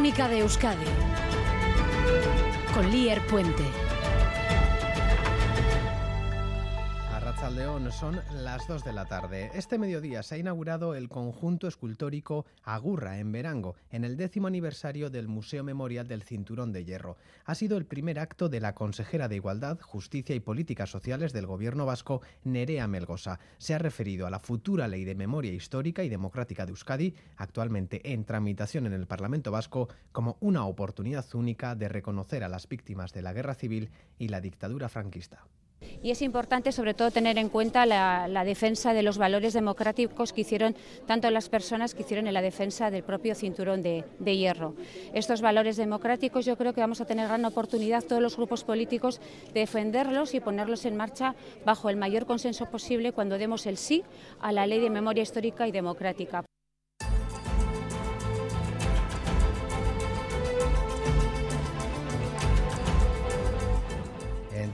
Crónica de Euskadi con Lier Puente. Son las 2 de la tarde. Este mediodía se ha inaugurado el conjunto escultórico Agurra en Verango, en el décimo aniversario del Museo Memorial del Cinturón de Hierro. Ha sido el primer acto de la consejera de Igualdad, Justicia y Políticas Sociales del Gobierno vasco, Nerea Melgosa. Se ha referido a la futura Ley de Memoria Histórica y Democrática de Euskadi, actualmente en tramitación en el Parlamento vasco, como una oportunidad única de reconocer a las víctimas de la guerra civil y la dictadura franquista. Y es importante, sobre todo, tener en cuenta la, defensa de los valores democráticos que hicieron tanto las personas que hicieron en la defensa del propio cinturón de, de hierro. Estos valores democráticos yo creo que vamos a tener gran oportunidad todos los grupos políticos de defenderlos y ponerlos en marcha bajo el mayor consenso posible cuando demos el sí a la ley de memoria histórica y democrática.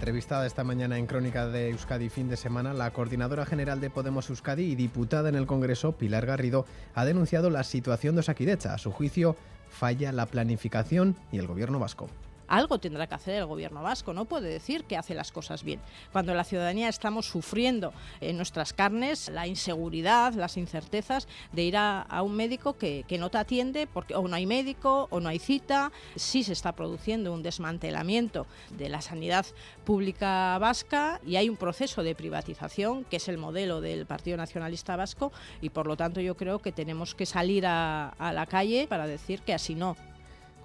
Entrevistada esta mañana en Crónica de Euskadi fin de semana, la coordinadora general de Podemos Euskadi y diputada en el Congreso, Pilar Garrido, ha denunciado la situación de Osakidecha. A su juicio, falla la planificación y el gobierno vasco. Algo tendrá que hacer el gobierno vasco, no puede decir que hace las cosas bien. Cuando la ciudadanía estamos sufriendo en nuestras carnes la inseguridad, las incertezas de ir a, un médico que, no te atiende porque o no hay médico o no hay cita, sí se está produciendo un desmantelamiento de la sanidad pública vasca y hay un proceso de privatización que es el modelo del Partido Nacionalista Vasco y por lo tanto yo creo que tenemos que salir a la calle para decir que así no.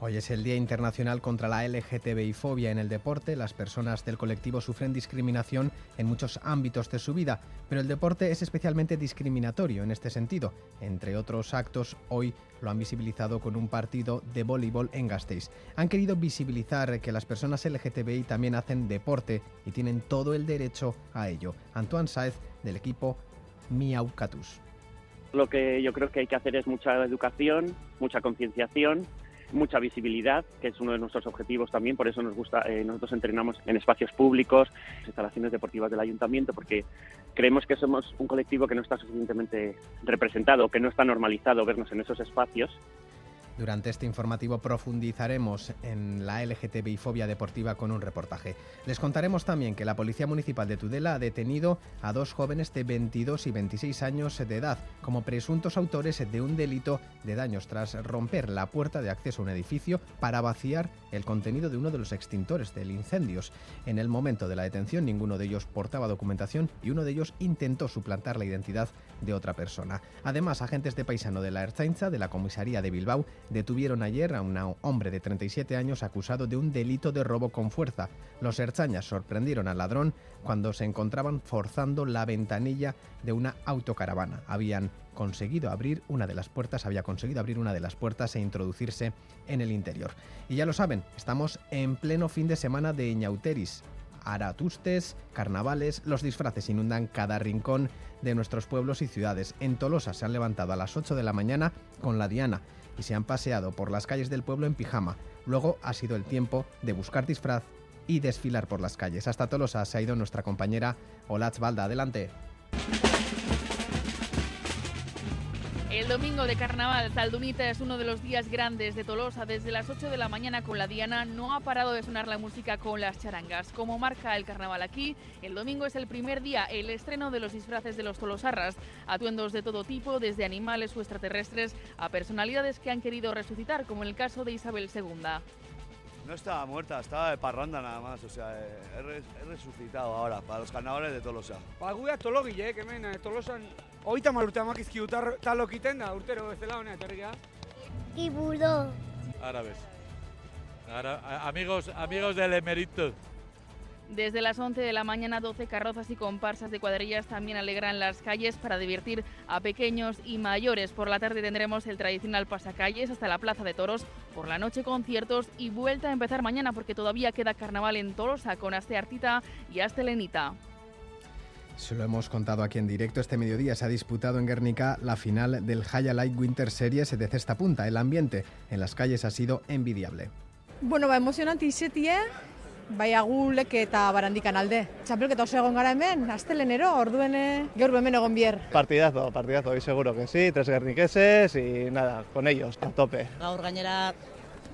Hoy es el Día Internacional contra la LGTBI fobia en el deporte. Las personas del colectivo sufren discriminación en muchos ámbitos de su vida, pero el deporte es especialmente discriminatorio en este sentido. Entre otros actos, hoy lo han visibilizado con un partido de voleibol en Gasteiz. Han querido visibilizar que las personas LGTBI también hacen deporte y tienen todo el derecho a ello. Antoine Saez, del equipo Miaucatus. Lo que yo creo que hay que hacer es mucha educación, mucha concienciación mucha visibilidad, que es uno de nuestros objetivos también, por eso nos gusta, eh, nosotros entrenamos en espacios públicos, instalaciones deportivas del ayuntamiento, porque creemos que somos un colectivo que no está suficientemente representado, que no está normalizado vernos en esos espacios durante este informativo profundizaremos en la LGTBI fobia deportiva con un reportaje. Les contaremos también que la Policía Municipal de Tudela ha detenido a dos jóvenes de 22 y 26 años de edad como presuntos autores de un delito de daños tras romper la puerta de acceso a un edificio para vaciar el contenido de uno de los extintores del incendios. En el momento de la detención ninguno de ellos portaba documentación y uno de ellos intentó suplantar la identidad de otra persona. Además, agentes de paisano de la Erzainza de la comisaría de Bilbao detuvieron ayer a un hombre de 37 años acusado de un delito de robo con fuerza. Los herchañas sorprendieron al ladrón cuando se encontraban forzando la ventanilla de una autocaravana. Habían conseguido abrir una de las puertas, había conseguido abrir una de las puertas e introducirse en el interior. Y ya lo saben, estamos en pleno fin de semana de Ñauteris. Aratustes, carnavales, los disfraces inundan cada rincón de nuestros pueblos y ciudades. En Tolosa se han levantado a las 8 de la mañana con la Diana y se han paseado por las calles del pueblo en pijama. Luego ha sido el tiempo de buscar disfraz y desfilar por las calles. Hasta Tolosa se ha ido nuestra compañera Olatz Balda. Adelante. El domingo de carnaval, Taldunita es uno de los días grandes de Tolosa. Desde las 8 de la mañana con la Diana no ha parado de sonar la música con las charangas. Como marca el carnaval aquí, el domingo es el primer día, el estreno de los disfraces de los tolosarras. Atuendos de todo tipo, desde animales o extraterrestres a personalidades que han querido resucitar, como en el caso de Isabel II. No estaba muerta, estaba de parranda nada más, o sea, he, resucitado ahora para los carnavales de Tolosa. Ba, guia tologile, que mena, Tolosan, oita mal urte amakizki talo kiten da, urtero bezala honea, etorrika. Tiburón. Árabes. amigos, amigos del emerito. Desde las 11 de la mañana, 12 carrozas y comparsas de cuadrillas también alegran las calles para divertir a pequeños y mayores. Por la tarde tendremos el tradicional pasacalles hasta la Plaza de Toros. Por la noche conciertos y vuelta a empezar mañana porque todavía queda carnaval en Tolosa con Aste Artita y Aste Lenita. Se lo hemos contado aquí en directo. Este mediodía se ha disputado en Guernica la final del High Light Winter Series de cesta punta. El ambiente en las calles ha sido envidiable. Bueno, va emocionante izetie, bai agulek eta barandikan alde. Txapelketa oso egon gara hemen, astelenero, orduen gaur hemen egon bier. Partidazo, partidazo, y seguro que sí, tres guerniqueses y nada, con ellos, a tope. Gaur gainera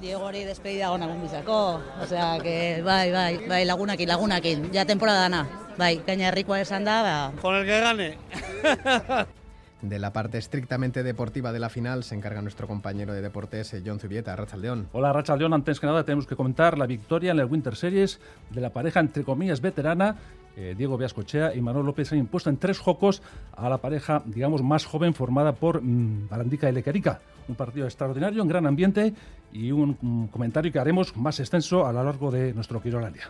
Diegori despedida ona bizako. Osea, que bai, bai, bai, lagunakin, lagunakin. Ya temporada dana. Bai, gaina herrikoa esan da, ba. Con el que gane. De la parte estrictamente deportiva de la final se encarga nuestro compañero de deportes, eh, John Zubieta, Rachaldeón. Hola Rachaldeón, antes que nada tenemos que comentar la victoria en el Winter Series de la pareja entre comillas veterana eh, Diego Viascochea y Manuel López han impuesto en tres jocos a la pareja, digamos, más joven formada por mmm, Barandica y Lequerica. Un partido extraordinario, en gran ambiente y un, un, comentario que haremos más extenso a lo largo de nuestro Quirolandia.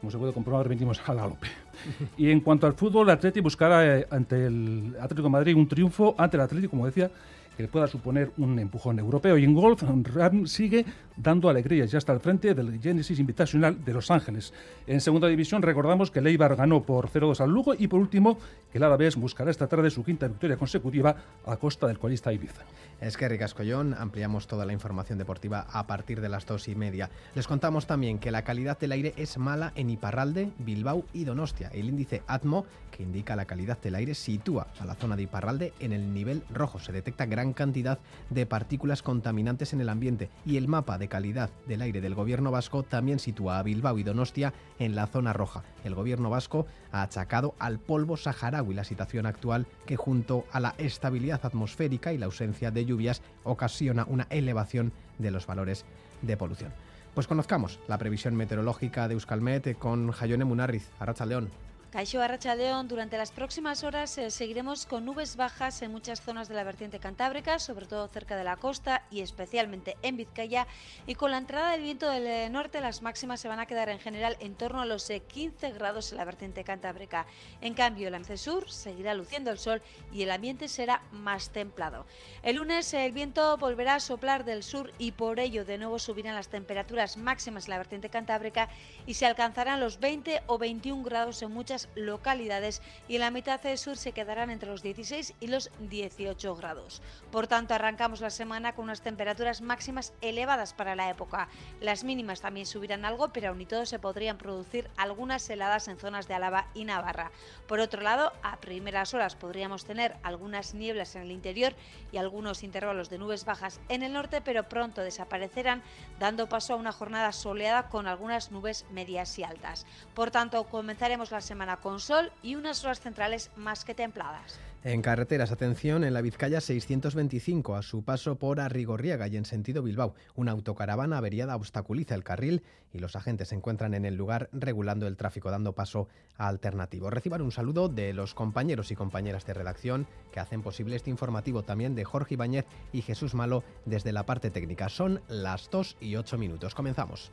Como se puede comprobar, remitimos a la Lope. Y en cuanto al fútbol, el Atleti buscará eh, ante el Atlético de Madrid un triunfo ante el Atlético, como decía, que pueda suponer un empujón europeo. Y en golf, Ram sigue dando alegrías, ya está al frente del Genesis Invitational de Los Ángeles. En segunda división recordamos que Leibar ganó por 0-2 al Lugo y por último que el Alavés buscará esta tarde su quinta victoria consecutiva a costa del colista Ibiza. Es que Ricascollón, ampliamos toda la información deportiva a partir de las dos y media. Les contamos también que la calidad del aire es mala en Iparralde, Bilbao y Donostia. El índice ATMO, que indica la calidad del aire, sitúa a la zona de Iparralde en el nivel rojo. Se detecta gran cantidad de partículas contaminantes en el ambiente y el mapa de calidad del aire del gobierno vasco también sitúa a Bilbao y Donostia en la zona roja. El gobierno vasco ha achacado al polvo saharaui la situación actual que junto a la estabilidad atmosférica y la ausencia de lluvias ocasiona una elevación de los valores de polución. Pues conozcamos la previsión meteorológica de Euskalmet con Jayone Munarriz, Arracha León. Caixo Arrachaldeón, durante las próximas horas eh, seguiremos con nubes bajas en muchas zonas de la vertiente cantábrica, sobre todo cerca de la costa y especialmente en Vizcaya. Y con la entrada del viento del eh, norte, las máximas se van a quedar en general en torno a los eh, 15 grados en la vertiente cantábrica. En cambio, la sur seguirá luciendo el sol y el ambiente será más templado. El lunes el viento volverá a soplar del sur y por ello de nuevo subirán las temperaturas máximas en la vertiente cantábrica y se alcanzarán los 20 o 21 grados en muchas localidades y la mitad sur se quedarán entre los 16 y los 18 grados. Por tanto, arrancamos la semana con unas temperaturas máximas elevadas para la época. Las mínimas también subirán algo, pero aún y todo se podrían producir algunas heladas en zonas de Álava y Navarra. Por otro lado, a primeras horas podríamos tener algunas nieblas en el interior y algunos intervalos de nubes bajas en el norte, pero pronto desaparecerán, dando paso a una jornada soleada con algunas nubes medias y altas. Por tanto, comenzaremos la semana con sol y unas horas centrales más que templadas. En carreteras, atención, en la Vizcaya 625, a su paso por Arrigorriaga y en sentido Bilbao, una autocaravana averiada obstaculiza el carril y los agentes se encuentran en el lugar regulando el tráfico, dando paso a alternativos. Reciban un saludo de los compañeros y compañeras de redacción que hacen posible este informativo también de Jorge Ibáñez y Jesús Malo desde la parte técnica. Son las 2 y 8 minutos. Comenzamos.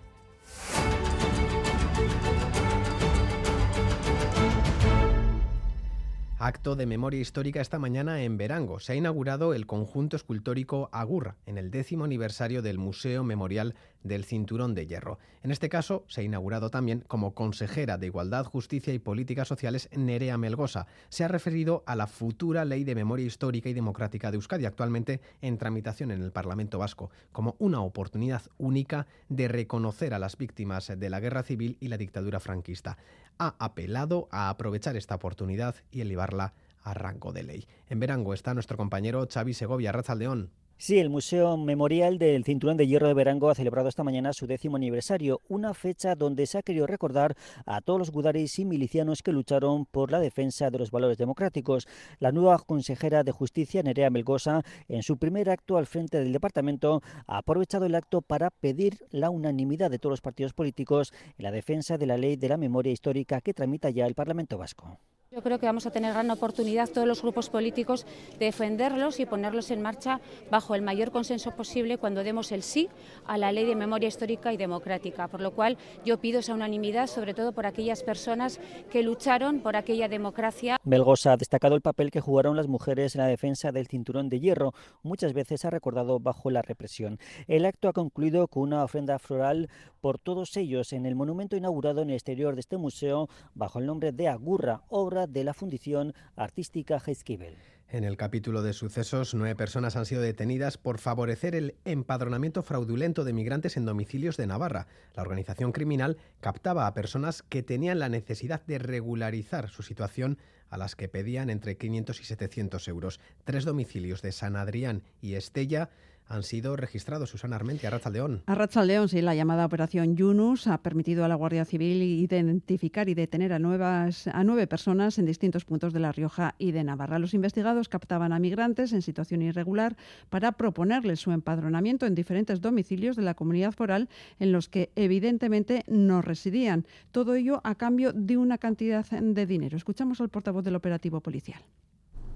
Acto de memoria histórica esta mañana en Verango. Se ha inaugurado el conjunto escultórico Agurra, en el décimo aniversario del Museo Memorial del Cinturón de Hierro. En este caso, se ha inaugurado también como consejera de Igualdad, Justicia y Políticas Sociales Nerea Melgosa. Se ha referido a la futura Ley de Memoria Histórica y Democrática de Euskadi, actualmente en tramitación en el Parlamento Vasco, como una oportunidad única de reconocer a las víctimas de la guerra civil y la dictadura franquista ha apelado a aprovechar esta oportunidad y elevarla a rango de ley. En Verango está nuestro compañero Xavi Segovia, Razaldeón. Sí, el Museo Memorial del Cinturón de Hierro de Verango ha celebrado esta mañana su décimo aniversario, una fecha donde se ha querido recordar a todos los gudaris y milicianos que lucharon por la defensa de los valores democráticos. La nueva consejera de Justicia, Nerea Melgosa, en su primer acto al frente del departamento, ha aprovechado el acto para pedir la unanimidad de todos los partidos políticos en la defensa de la ley de la memoria histórica que tramita ya el Parlamento Vasco. Yo creo que vamos a tener gran oportunidad todos los grupos políticos de defenderlos y ponerlos en marcha bajo el mayor consenso posible cuando demos el sí a la ley de memoria histórica y democrática. Por lo cual yo pido esa unanimidad, sobre todo por aquellas personas que lucharon por aquella democracia. Melgosa ha destacado el papel que jugaron las mujeres en la defensa del cinturón de hierro, muchas veces ha recordado bajo la represión. El acto ha concluido con una ofrenda floral por todos ellos en el monumento inaugurado en el exterior de este museo bajo el nombre de Agurra, obra de la Fundición Artística Heizkibel. En el capítulo de sucesos, nueve personas han sido detenidas por favorecer el empadronamiento fraudulento de migrantes en domicilios de Navarra. La organización criminal captaba a personas que tenían la necesidad de regularizar su situación a las que pedían entre 500 y 700 euros. Tres domicilios de San Adrián y Estella han sido registrados. Susana Armentia, Arrachaldeón. Arrachaldeón, sí, la llamada Operación Yunus ha permitido a la Guardia Civil identificar y detener a, nuevas, a nueve personas en distintos puntos de La Rioja y de Navarra. Los investigados captaban a migrantes en situación irregular para proponerles su empadronamiento en diferentes domicilios de la comunidad foral en los que evidentemente no residían. Todo ello a cambio de una cantidad de dinero. Escuchamos al portavoz del operativo policial.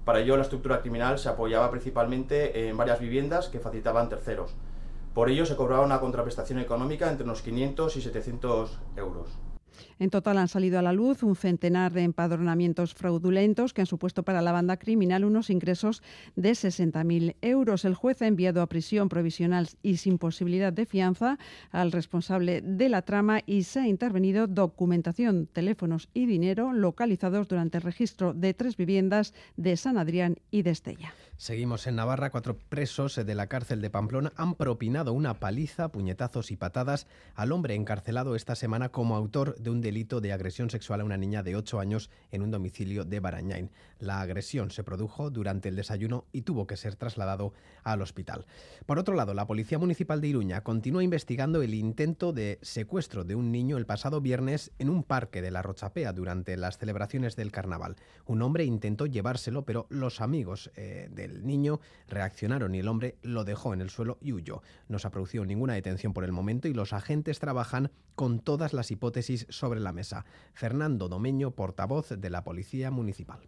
Para ello, la estructura criminal se apoyaba principalmente en varias viviendas que facilitaban terceros. Por ello, se cobraba una contraprestación económica entre unos 500 y 700 euros. En total han salido a la luz un centenar de empadronamientos fraudulentos que han supuesto para la banda criminal unos ingresos de 60.000 euros. El juez ha enviado a prisión provisional y sin posibilidad de fianza al responsable de la trama y se ha intervenido documentación, teléfonos y dinero localizados durante el registro de tres viviendas de San Adrián y de Estella. Seguimos en Navarra. Cuatro presos de la cárcel de Pamplona han propinado una paliza, puñetazos y patadas al hombre encarcelado esta semana como autor de un delito de agresión sexual a una niña de 8 años en un domicilio de Barañain. La agresión se produjo durante el desayuno y tuvo que ser trasladado al hospital. Por otro lado, la Policía Municipal de Iruña continúa investigando el intento de secuestro de un niño el pasado viernes en un parque de la Rochapea durante las celebraciones del carnaval. Un hombre intentó llevárselo, pero los amigos eh, del el niño reaccionaron y el hombre lo dejó en el suelo y huyó. No se ha producido ninguna detención por el momento y los agentes trabajan con todas las hipótesis sobre la mesa. Fernando Domeño, portavoz de la Policía Municipal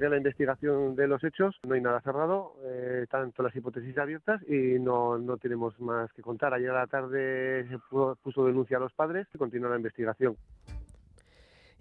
de la investigación de los hechos. No hay nada cerrado, eh, tanto las hipótesis abiertas y no, no tenemos más que contar. Ayer a la tarde se puso denuncia a los padres y continúa la investigación.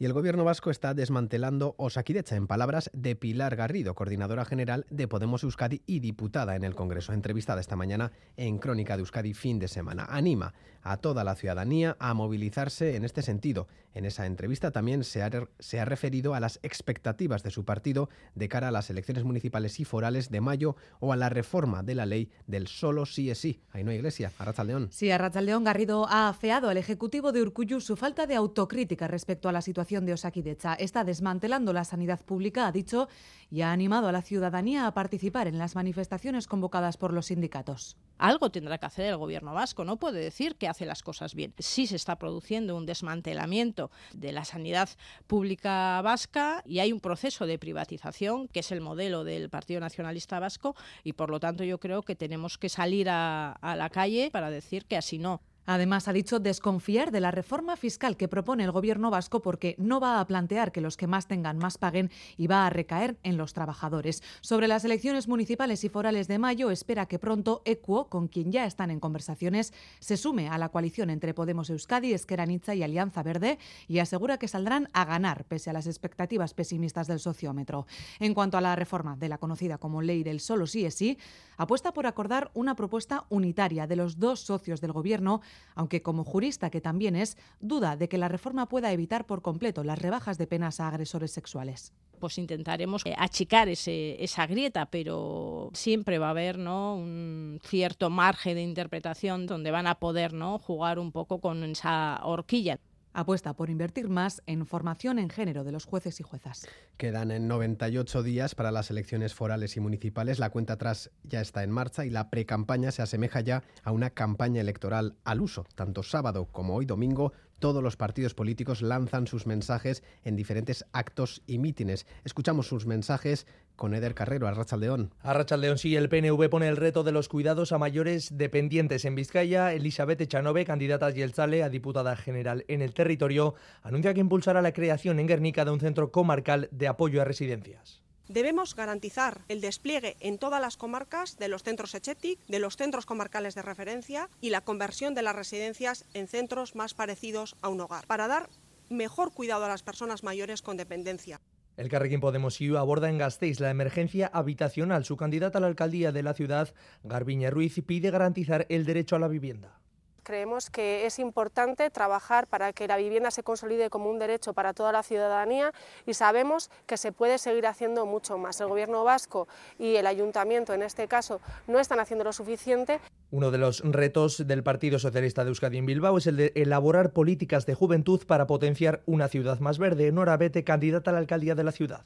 Y el gobierno vasco está desmantelando Osakidecha, en palabras de Pilar Garrido, coordinadora general de Podemos Euskadi y diputada en el Congreso, entrevistada esta mañana en Crónica de Euskadi fin de semana. Anima a toda la ciudadanía a movilizarse en este sentido. En esa entrevista también se ha, se ha referido a las expectativas de su partido de cara a las elecciones municipales y forales de mayo o a la reforma de la ley del solo sí es sí. Ahí no hay iglesia. León. Sí, León Garrido ha afeado al Ejecutivo de Urcuyu su falta de autocrítica respecto a la situación de Osakidecha. Está desmantelando la sanidad pública, ha dicho, y ha animado a la ciudadanía a participar en las manifestaciones convocadas por los sindicatos. Algo tendrá que hacer el gobierno vasco, no puede decir que hace las cosas bien. Sí se está produciendo un desmantelamiento de la sanidad pública vasca y hay un proceso de privatización que es el modelo del Partido Nacionalista Vasco y por lo tanto yo creo que tenemos que salir a, a la calle para decir que así no. Además, ha dicho desconfiar de la reforma fiscal que propone el gobierno vasco porque no va a plantear que los que más tengan más paguen y va a recaer en los trabajadores. Sobre las elecciones municipales y forales de mayo, espera que pronto ECUO, con quien ya están en conversaciones, se sume a la coalición entre Podemos Euskadi, Esqueranitza y Alianza Verde y asegura que saldrán a ganar pese a las expectativas pesimistas del sociómetro. En cuanto a la reforma de la conocida como ley del solo sí es sí, apuesta por acordar una propuesta unitaria de los dos socios del gobierno aunque como jurista que también es, duda de que la reforma pueda evitar por completo las rebajas de penas a agresores sexuales. Pues intentaremos eh, achicar ese, esa grieta, pero siempre va a haber ¿no? un cierto margen de interpretación donde van a poder ¿no? jugar un poco con esa horquilla. Apuesta por invertir más en formación en género de los jueces y juezas. Quedan en 98 días para las elecciones forales y municipales. La cuenta atrás ya está en marcha y la precampaña se asemeja ya a una campaña electoral al uso. Tanto sábado como hoy domingo todos los partidos políticos lanzan sus mensajes en diferentes actos y mítines. Escuchamos sus mensajes con Eder Carrero, Arrachaldeón. Arrachaldeón, sí, el PNV pone el reto de los cuidados a mayores dependientes en Vizcaya. Elizabeth Echanove, candidata Yelzale a diputada general en el territorio, anuncia que impulsará la creación en Guernica de un centro comarcal de apoyo a residencias. Debemos garantizar el despliegue en todas las comarcas de los centros ECHETIC, de los centros comarcales de referencia y la conversión de las residencias en centros más parecidos a un hogar, para dar mejor cuidado a las personas mayores con dependencia. El Carrequín Podemos IU aborda en Gasteiz la emergencia habitacional. Su candidata a la alcaldía de la ciudad, Garbiñe Ruiz, pide garantizar el derecho a la vivienda. Creemos que es importante trabajar para que la vivienda se consolide como un derecho para toda la ciudadanía y sabemos que se puede seguir haciendo mucho más. El Gobierno vasco y el Ayuntamiento, en este caso, no están haciendo lo suficiente. Uno de los retos del Partido Socialista de Euskadi en Bilbao es el de elaborar políticas de juventud para potenciar una ciudad más verde. Nora Bete, candidata a la alcaldía de la ciudad.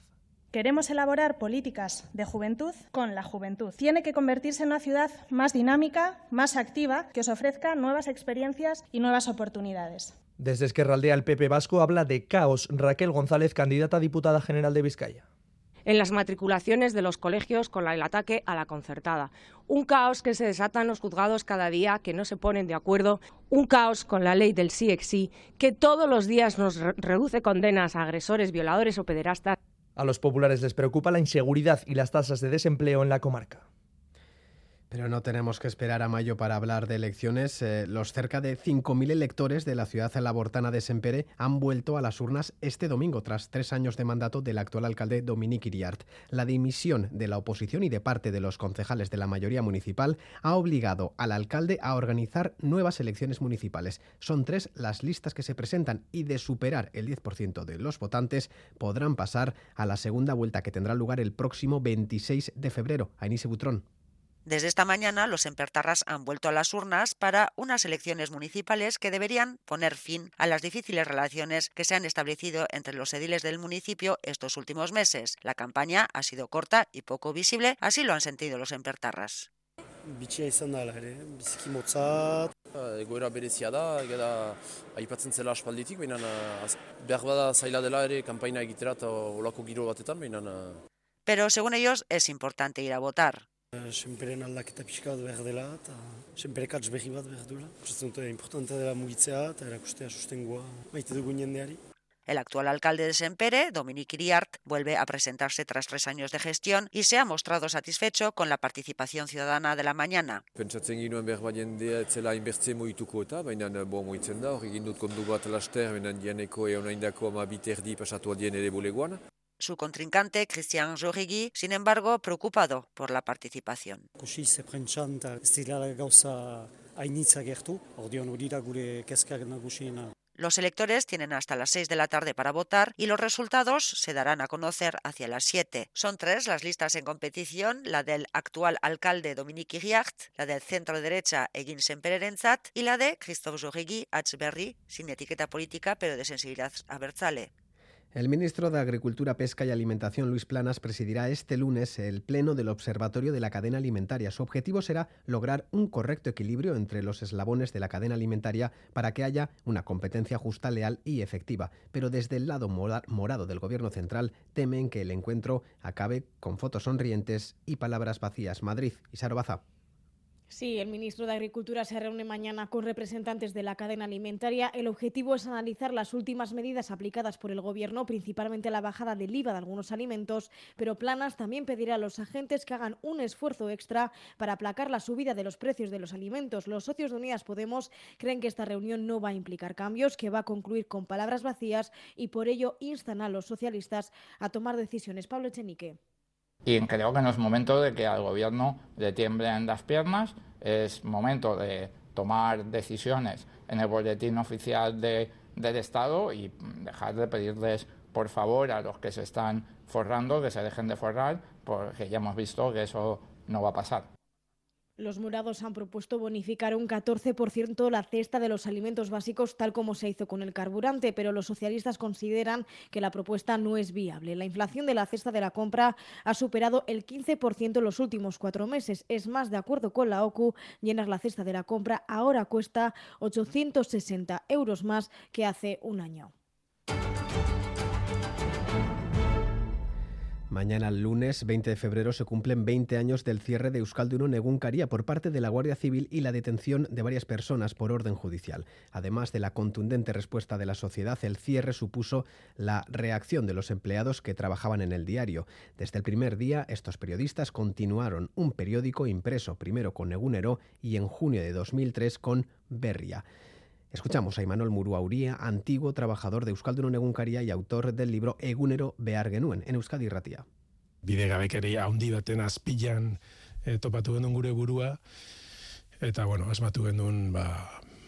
Queremos elaborar políticas de juventud con la juventud. Tiene que convertirse en una ciudad más dinámica, más activa, que os ofrezca nuevas experiencias y nuevas oportunidades. Desde Esquerraldea, el PP Vasco habla de caos. Raquel González, candidata a diputada general de Vizcaya en las matriculaciones de los colegios con el ataque a la concertada. Un caos que se desata en los juzgados cada día, que no se ponen de acuerdo. Un caos con la ley del sí que todos los días nos reduce condenas a agresores, violadores o pederastas. A los populares les preocupa la inseguridad y las tasas de desempleo en la comarca. Pero no tenemos que esperar a mayo para hablar de elecciones. Eh, los cerca de 5.000 electores de la ciudad labortana de Sempere han vuelto a las urnas este domingo tras tres años de mandato del actual alcalde Dominique Iriart. La dimisión de la oposición y de parte de los concejales de la mayoría municipal ha obligado al alcalde a organizar nuevas elecciones municipales. Son tres las listas que se presentan y de superar el 10% de los votantes podrán pasar a la segunda vuelta que tendrá lugar el próximo 26 de febrero. Inise Butrón. Desde esta mañana, los empertarras han vuelto a las urnas para unas elecciones municipales que deberían poner fin a las difíciles relaciones que se han establecido entre los ediles del municipio estos últimos meses. La campaña ha sido corta y poco visible, así lo han sentido los empertarras. Egoera berezia da, gara aipatzen zela aspalditik, baina behar bada zaila dela ere kampaina egitera eta olako giro batetan, baina... Pero según ellos es importante ir a votar. Senperen aldaketa pixka bat behar dela eta senperekatz behi bat behar duela. Usatzen dute importantea dela mugitzea eta erakustea sustengoa maite dugu jendeari. El actual alcalde de Sempere, Dominique Iriart, vuelve a presentarse tras tres años de gestión y se ha mostrado satisfecho con la participación ciudadana de la mañana. Pentsatzen ginuen behar bat jendea etzela inbertze moituko eta, baina bo moitzen da, hori gindut kondu bat laster, baina dianeko eona indako ama biterdi pasatu adien ere bulegoan. Su contrincante, Christian Jorigui, sin embargo, preocupado por la participación. Los electores tienen hasta las 6 de la tarde para votar y los resultados se darán a conocer hacia las 7. Son tres las listas en competición, la del actual alcalde Dominique Iriart, la del centro derecha Egin Sempererenzat y la de Christophe Jorigui Achberry, sin etiqueta política pero de sensibilidad abertzale. El ministro de Agricultura, Pesca y Alimentación, Luis Planas, presidirá este lunes el pleno del Observatorio de la Cadena Alimentaria. Su objetivo será lograr un correcto equilibrio entre los eslabones de la cadena alimentaria para que haya una competencia justa, leal y efectiva. Pero desde el lado morado del Gobierno central temen que el encuentro acabe con fotos sonrientes y palabras vacías. Madrid, Isaro Baza. Sí, el ministro de Agricultura se reúne mañana con representantes de la cadena alimentaria. El objetivo es analizar las últimas medidas aplicadas por el Gobierno, principalmente la bajada del IVA de algunos alimentos, pero Planas también pedirá a los agentes que hagan un esfuerzo extra para aplacar la subida de los precios de los alimentos. Los socios de Unidas Podemos creen que esta reunión no va a implicar cambios, que va a concluir con palabras vacías y por ello instan a los socialistas a tomar decisiones. Pablo Echenique. Y creo que no es momento de que al gobierno le tiemblen las piernas, es momento de tomar decisiones en el boletín oficial de, del Estado y dejar de pedirles por favor a los que se están forrando que se dejen de forrar, porque ya hemos visto que eso no va a pasar. Los morados han propuesto bonificar un 14% la cesta de los alimentos básicos, tal como se hizo con el carburante, pero los socialistas consideran que la propuesta no es viable. La inflación de la cesta de la compra ha superado el 15% en los últimos cuatro meses. Es más, de acuerdo con la OCU, llenar la cesta de la compra ahora cuesta 860 euros más que hace un año. Mañana, lunes 20 de febrero, se cumplen 20 años del cierre de Euskaldun Egunkaria por parte de la Guardia Civil y la detención de varias personas por orden judicial. Además de la contundente respuesta de la sociedad, el cierre supuso la reacción de los empleados que trabajaban en el diario. Desde el primer día, estos periodistas continuaron un periódico impreso primero con Egunero y en junio de 2003 con Berria. Escuchamos a Imanol Muruauría, antiguo trabajador de Euskaldun Egunkaria y autor del libro Egunero behar genuen, en Euskadi Ratia. Bidegabekeria handi baten azpilan e, topatu genuen gure burua, eta, bueno, asmatu genuen, ba,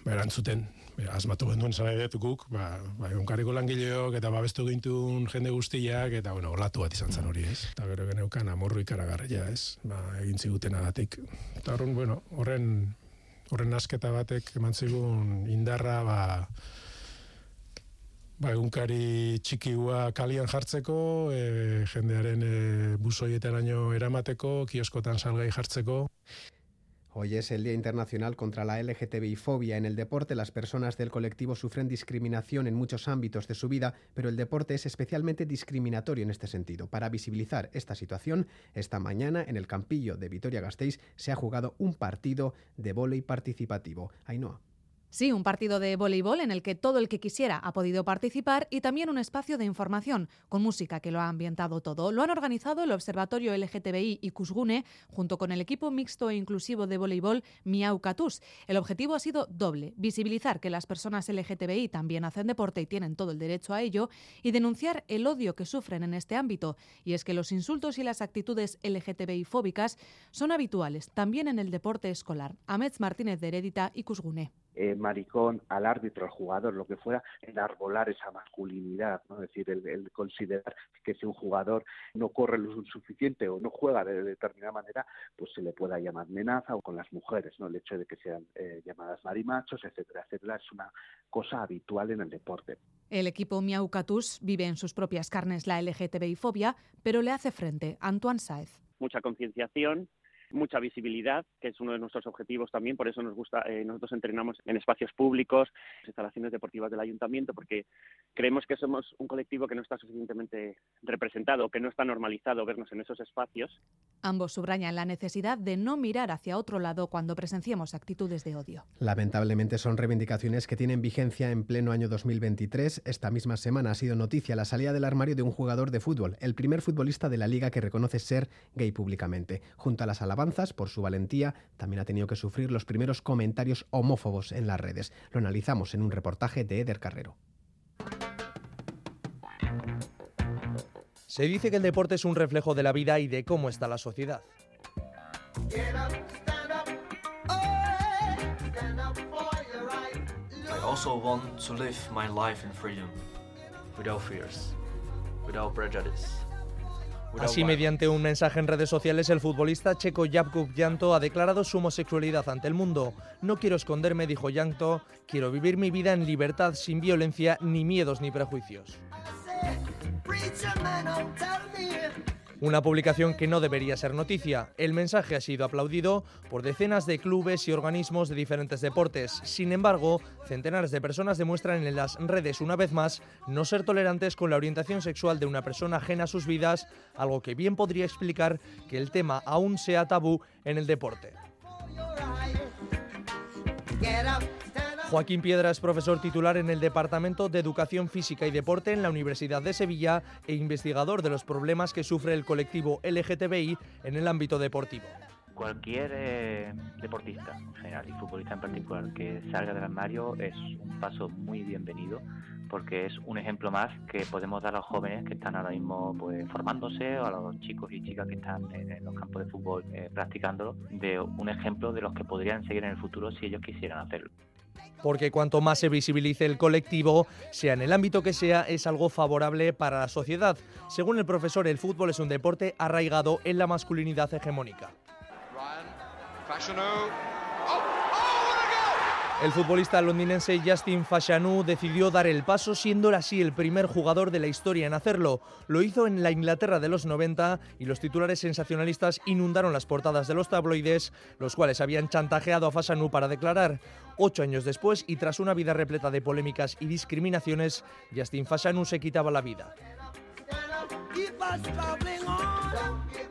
erantzuten, asmatu genuen zara guk, ba, ba, egunkariko langileok, eta babestu gintun jende guztiak, eta, bueno, olatu bat izan zen hori, ez? Eta gero geneukan amorru ikaragarria, ez? Ba, egin ziguten adatik. Eta horren, bueno, horren horren asketa batek eman zigun indarra ba, ba, egunkari txikiua kalian jartzeko, e, jendearen e, busoietaraino eramateko, kioskotan salgai jartzeko. Hoy es el Día Internacional contra la LGTBI-fobia. En el deporte, las personas del colectivo sufren discriminación en muchos ámbitos de su vida, pero el deporte es especialmente discriminatorio en este sentido. Para visibilizar esta situación, esta mañana en el Campillo de Vitoria-Gasteiz se ha jugado un partido de vóley participativo. Ainhoa. Sí, un partido de voleibol en el que todo el que quisiera ha podido participar y también un espacio de información con música que lo ha ambientado todo. Lo han organizado el Observatorio LGTBI y Cusgune junto con el equipo mixto e inclusivo de voleibol Miau Catus. El objetivo ha sido doble, visibilizar que las personas LGTBI también hacen deporte y tienen todo el derecho a ello y denunciar el odio que sufren en este ámbito. Y es que los insultos y las actitudes LGTBI fóbicas son habituales también en el deporte escolar. Amets Martínez de Heredita y Cusgune eh, maricón al árbitro, al jugador, lo que fuera, enarbolar esa masculinidad, ¿no? Es decir, el, considerar que si un jugador no corre lo suficiente o no juega de, determinada manera, pues se le pueda llamar amenaza o con las mujeres, ¿no? El hecho de que sean eh, llamadas marimachos, etcétera, etcétera, es una cosa habitual en el deporte. El equipo Miau Catus vive en sus propias carnes la LGTBI-fobia, pero le hace frente Antoine Saez. Mucha concienciación, mucha visibilidad, que es uno de nuestros objetivos también, por eso nos gusta, eh, nosotros entrenamos en espacios públicos, instalaciones deportivas del ayuntamiento, porque creemos que somos un colectivo que no está suficientemente representado, que no está normalizado vernos en esos espacios. Ambos subrayan la necesidad de no mirar hacia otro lado cuando presenciemos actitudes de odio. Lamentablemente son reivindicaciones que tienen vigencia en pleno año 2023. Esta misma semana ha sido noticia la salida del armario de un jugador de fútbol, el primer futbolista de la liga que reconoce ser gay públicamente. Junto a las alabanzas por su valentía, también ha tenido que sufrir los primeros comentarios homófobos en las redes. Lo analizamos en un reportaje de Eder Carrero. Se dice que el deporte es un reflejo de la vida y de cómo está la sociedad. I also want to live my life in freedom, without fears, without prejudice. Así, mediante un mensaje en redes sociales, el futbolista checo Jakub Janto ha declarado su homosexualidad ante el mundo. No quiero esconderme, dijo Janto, quiero vivir mi vida en libertad, sin violencia, ni miedos ni prejuicios. Una publicación que no debería ser noticia. El mensaje ha sido aplaudido por decenas de clubes y organismos de diferentes deportes. Sin embargo, centenares de personas demuestran en las redes una vez más no ser tolerantes con la orientación sexual de una persona ajena a sus vidas, algo que bien podría explicar que el tema aún sea tabú en el deporte. Joaquín Piedra es profesor titular en el Departamento de Educación Física y Deporte en la Universidad de Sevilla e investigador de los problemas que sufre el colectivo LGTBI en el ámbito deportivo. Cualquier eh, deportista en general y futbolista en particular que salga del armario es un paso muy bienvenido porque es un ejemplo más que podemos dar a los jóvenes que están ahora mismo pues, formándose o a los chicos y chicas que están en, los campos de fútbol eh, practicándolo de un ejemplo de los que podrían seguir en el futuro si ellos quisieran hacerlo porque cuanto más se visibilice el colectivo, sea en el ámbito que sea, es algo favorable para la sociedad. Según el profesor, el fútbol es un deporte arraigado en la masculinidad hegemónica. El futbolista londinense Justin Fashanu decidió dar el paso siendo así el primer jugador de la historia en hacerlo. Lo hizo en la Inglaterra de los 90 y los titulares sensacionalistas inundaron las portadas de los tabloides, los cuales habían chantajeado a Fashanu para declarar. Ocho años después y tras una vida repleta de polémicas y discriminaciones, Justin Fashanu se quitaba la vida.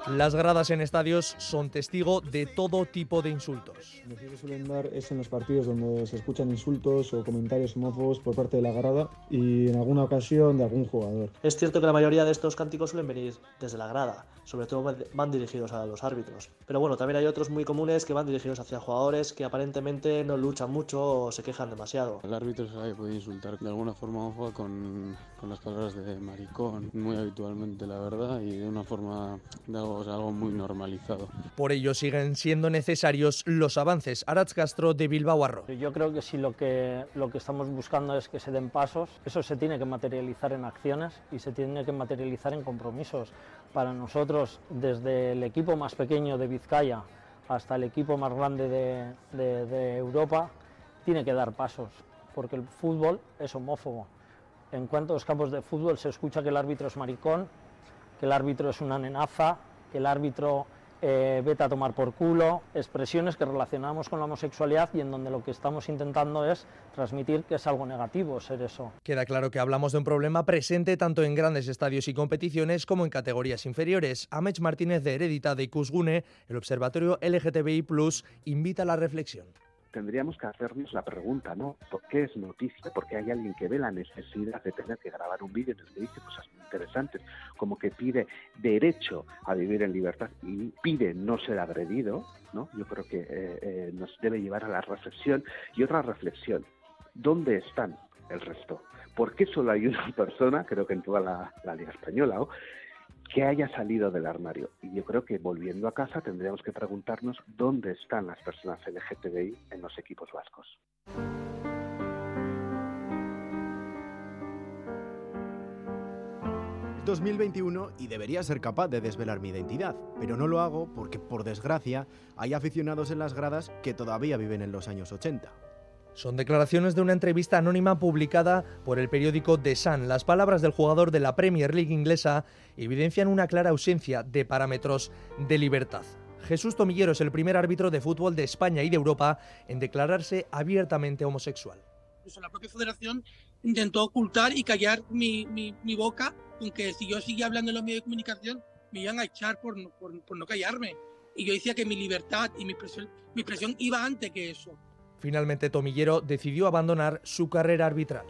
Las gradas en estadios son testigo de todo tipo de insultos. Lo que suelen dar es en los partidos donde se escuchan insultos o comentarios homófobos por parte de la grada y en alguna ocasión de algún jugador. Es cierto que la mayoría de estos cánticos suelen venir desde la grada, sobre todo van dirigidos a los árbitros. Pero bueno, también hay otros muy comunes que van dirigidos hacia jugadores que aparentemente no luchan mucho o se quejan demasiado. El árbitro se puede insultar de alguna forma homófoba con, con las palabras de maricón, muy habitualmente la verdad, y de una forma de algo algo muy normalizado. Por ello siguen siendo necesarios los avances. Aratz Castro de Bilbao Arro. Yo creo que si lo que, lo que estamos buscando es que se den pasos, eso se tiene que materializar en acciones y se tiene que materializar en compromisos. Para nosotros, desde el equipo más pequeño de Vizcaya hasta el equipo más grande de, de, Europa, tiene que dar pasos, porque el fútbol es homófobo. ¿En cuántos campos de fútbol se escucha que el árbitro es maricón, que el árbitro es una nenaza, que el árbitro eh, vete a tomar por culo, expresiones que relacionamos con la homosexualidad y en donde lo que estamos intentando es transmitir que es algo negativo ser eso. Queda claro que hablamos de un problema presente tanto en grandes estadios y competiciones como en categorías inferiores. Amech Martínez de Heredita de Icusgune, el Observatorio LGTBI invita a la reflexión tendríamos que hacernos la pregunta, ¿no? ¿Por qué es noticia? Porque hay alguien que ve la necesidad de tener que grabar un vídeo en dice cosas muy interesantes, como que pide derecho a vivir en libertad y pide no ser agredido, ¿no? Yo creo que eh, eh, nos debe llevar a la reflexión. Y otra reflexión, ¿dónde están el resto? ¿Por qué solo hay una persona, creo que en toda la, la Liga Española, ¿no? Que haya salido del armario. Y yo creo que volviendo a casa tendríamos que preguntarnos dónde están las personas LGTBI en los equipos vascos. Es 2021 y debería ser capaz de desvelar mi identidad, pero no lo hago porque, por desgracia, hay aficionados en las gradas que todavía viven en los años 80. Son declaraciones de una entrevista anónima publicada por el periódico The Sun. Las palabras del jugador de la Premier League inglesa evidencian una clara ausencia de parámetros de libertad. Jesús Tomillero es el primer árbitro de fútbol de España y de Europa en declararse abiertamente homosexual. la propia federación intentó ocultar y callar mi, boca, aunque si yo seguía hablando en los medios de comunicación me iban a echar por, no callarme. Y yo decía que mi libertad y mi presión, mi iba antes que eso. Finalmente, Tomillero decidió abandonar su carrera arbitral.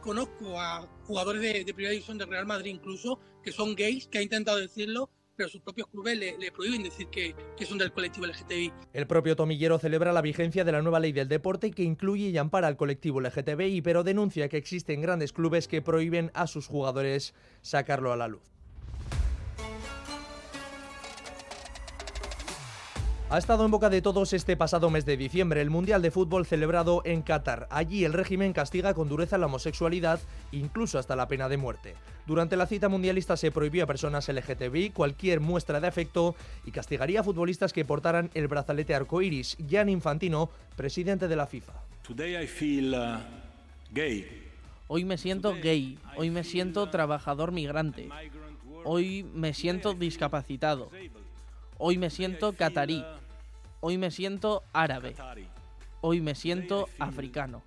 Conozco a jugadores de, primera división del Real Madrid incluso que son gays, que ha intentado decirlo, pero sus propios clubes le, prohíben decir que, que, son del colectivo LGTBI. El propio Tomillero celebra la vigencia de la nueva ley del deporte que incluye y ampara al colectivo LGTBI, pero denuncia que existen grandes clubes que prohíben a sus jugadores sacarlo a la luz. Ha estado en boca de todos este pasado mes de diciembre el Mundial de Fútbol celebrado en Qatar. Allí el régimen castiga con dureza la homosexualidad, incluso hasta la pena de muerte. Durante la cita mundialista se prohibió a personas LGTBI cualquier muestra de afecto y castigaría a futbolistas que portaran el brazalete arcoíris. Jan Infantino, presidente de la FIFA. Uh, Hoy me siento gay, hoy me siento trabajador migrante, hoy me siento discapacitado, hoy me siento catarí, Hoy me siento árabe. Hoy me siento africano.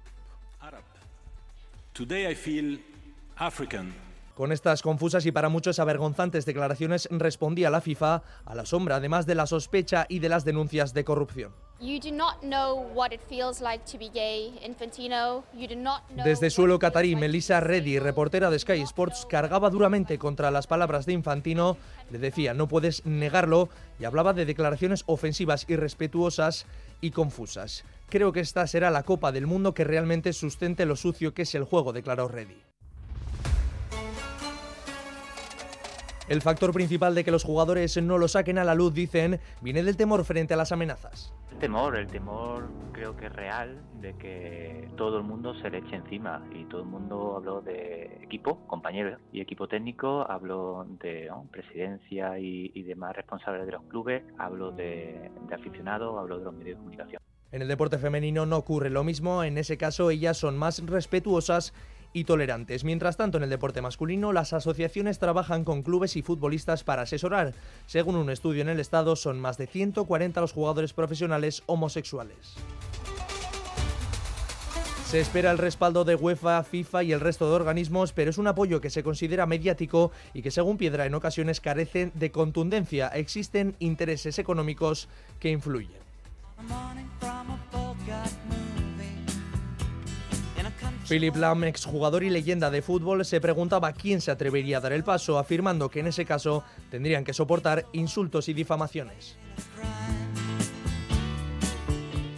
Con estas confusas y para muchos avergonzantes declaraciones respondía la FIFA a la sombra además de la sospecha y de las denuncias de corrupción. Desde suelo catarí, Melissa Reddy, reportera de Sky Sports, cargaba duramente contra las palabras de Infantino, le decía no puedes negarlo y hablaba de declaraciones ofensivas, irrespetuosas y confusas. Creo que esta será la Copa del Mundo que realmente sustente lo sucio que es el juego, declaró Reddy. El factor principal de que los jugadores no lo saquen a la luz, dicen, viene del temor frente a las amenazas. El temor, el temor creo que es real de que todo el mundo se le eche encima y todo el mundo habló de equipo, compañeros y equipo técnico, hablo de presidencia y, demás responsables de los clubes, hablo de, de aficionados, hablo de los medios de comunicación. En el deporte femenino no ocurre lo mismo, en ese caso ellas son más respetuosas y tolerantes. Mientras tanto, en el deporte masculino, las asociaciones trabajan con clubes y futbolistas para asesorar. Según un estudio en el Estado, son más de 140 los jugadores profesionales homosexuales. Se espera el respaldo de UEFA, FIFA y el resto de organismos, pero es un apoyo que se considera mediático y que según Piedra en ocasiones carecen de contundencia. Existen intereses económicos que influyen. Philip Lam, exjugador y leyenda de fútbol, se preguntaba quién se atrevería a dar el paso, afirmando que en ese caso tendrían que soportar insultos y difamaciones.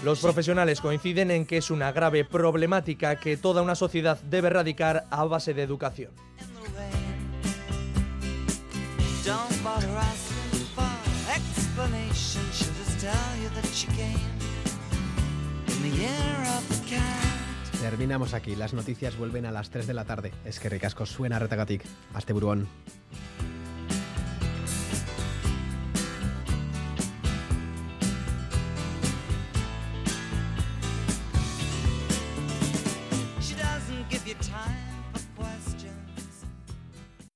Los profesionales coinciden en que es una grave problemática que toda una sociedad debe erradicar a base de educación. Terminamos aquí. Las noticias vuelven a las 3 de la tarde. Es que ricasco suena retagatik. Hasta buruan.